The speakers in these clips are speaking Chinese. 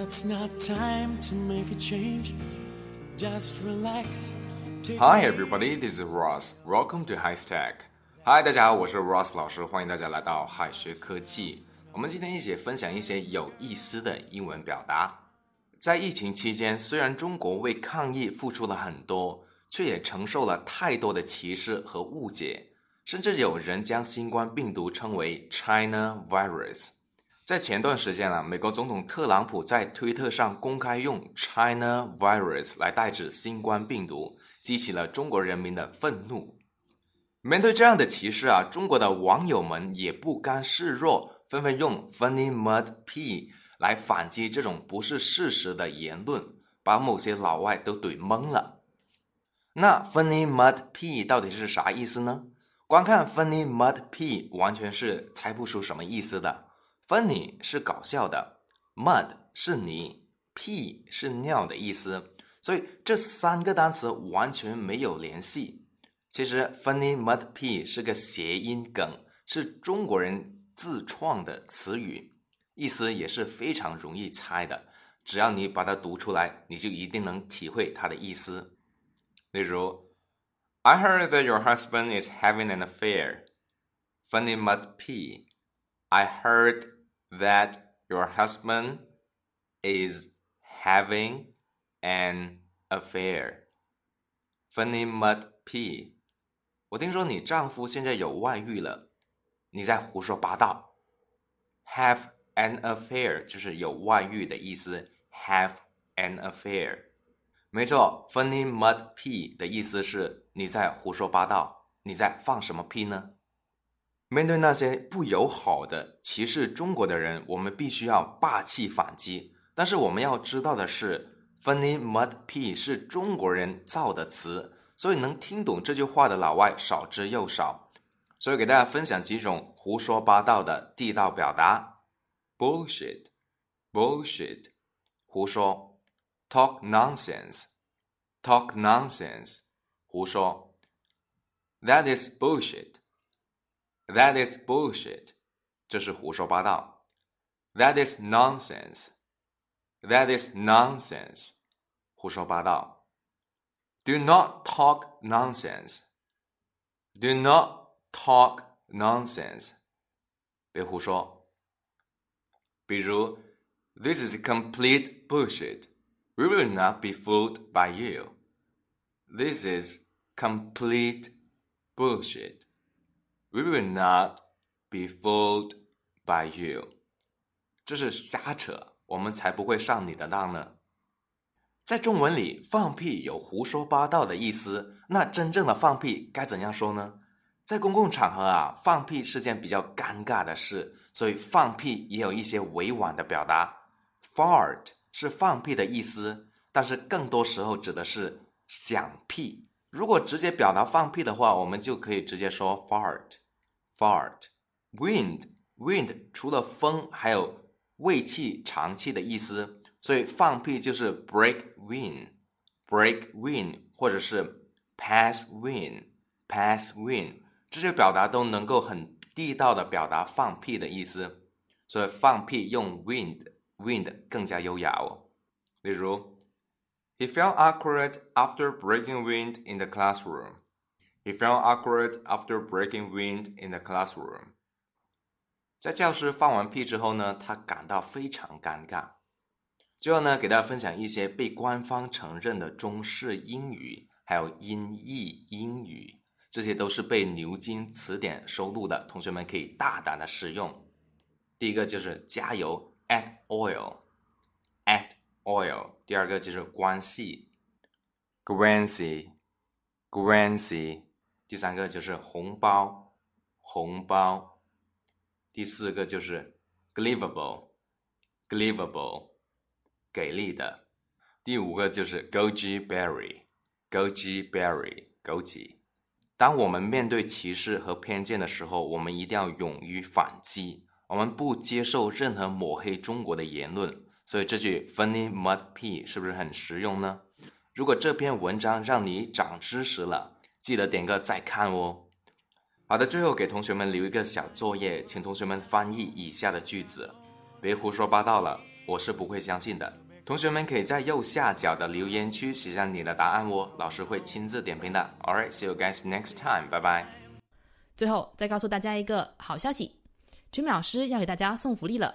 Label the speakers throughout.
Speaker 1: It's not time to make a change. Just relax.
Speaker 2: Hi everybody, this is Ross. Welcome to High Stack. Hi，大家好，我是 Ross 老师，欢迎大家来到海学科技。我们今天一起分享一些有意思的英文表达。在疫情期间，虽然中国为抗疫付出了很多，却也承受了太多的歧视和误解，甚至有人将新冠病毒称为 China virus。在前段时间啊，美国总统特朗普在推特上公开用 China virus 来代指新冠病毒，激起了中国人民的愤怒。面对这样的歧视啊，中国的网友们也不甘示弱，纷纷用 funny mud p 来反击这种不是事实的言论，把某些老外都怼懵了。那 funny mud p 到底是啥意思呢？光看 funny mud p 完全是猜不出什么意思的。Funny 是搞笑的，mud 是泥，p 是尿的意思，所以这三个单词完全没有联系。其实 funny mud p 是个谐音梗，是中国人自创的词语，意思也是非常容易猜的。只要你把它读出来，你就一定能体会它的意思。例如，I heard that your husband is having an affair. Funny mud p. I heard that your husband is having an affair. Funny mud p. 我听说你丈夫现在有外遇了，你在胡说八道。Have an affair 就是有外遇的意思。Have an affair，没错。Funny mud p 的意思是你在胡说八道，你在放什么屁呢？ 面对那些不友好的歧视中国的人，我们必须要霸气反击。但是我们要知道的是，funny mud p 是中国人造的词，所以能听懂这句话的老外少之又少。所以给大家分享几种胡说八道的地道表达：bullshit，bullshit，胡说；talk nonsense，talk nonsense，胡说；that is bullshit。That is bullshit，这是胡说八道。That is nonsense。That is nonsense，胡说八道。Do not talk nonsense。Do not talk nonsense，别胡说。比如，This is complete bullshit. We will not be fooled by you. This is complete bullshit. We will not be fooled by you。这是瞎扯，我们才不会上你的当呢。在中文里，放屁有胡说八道的意思。那真正的放屁该怎样说呢？在公共场合啊，放屁是件比较尴尬的事，所以放屁也有一些委婉的表达。Fart 是放屁的意思，但是更多时候指的是响屁。如果直接表达放屁的话，我们就可以直接说 fart。fart。wind wind 除了风，还有胃气、长气的意思，所以放屁就是 break wind。break wind 或者是 pass wind pass wind 这些表达都能够很地道的表达放屁的意思，所以放屁用 wind wind 更加优雅哦。例如。He felt awkward after breaking wind in the classroom. He felt awkward after breaking wind in the classroom. 在教室放完屁之后呢，他感到非常尴尬。最后呢，给大家分享一些被官方承认的中式英语，还有音译英语，这些都是被牛津词典收录的，同学们可以大胆的使用。第一个就是加油，add oil，add。oil，第二个就是关系，grancy，grancy 第三个就是红包，红包，第四个就是 givable，givable，给力的，第五个就是 goji berry，goji berry，枸杞。当我们面对歧视和偏见的时候，我们一定要勇于反击，我们不接受任何抹黑中国的言论。所以这句 funny mud p 是不是很实用呢？如果这篇文章让你长知识了，记得点个再看哦。好的，最后给同学们留一个小作业，请同学们翻译以下的句子，别胡说八道了。我是不会相信的。同学们可以在右下角的留言区写上你的答案哦，老师会亲自点评的。All right, see you guys next time. 拜拜。
Speaker 3: 最后再告诉大家一个好消息，Jimmy 老师要给大家送福利了，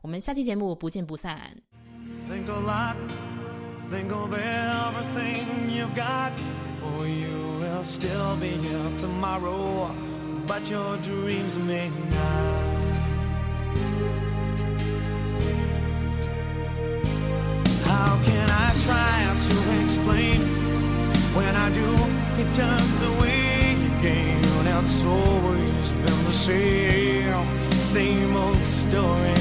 Speaker 3: 我们下期节目不见不散。Think a lot, think of everything you've got. For you will still be here tomorrow, but your dreams may not. How can I try to explain when I do? It turns away again. It's always been the same, same old story.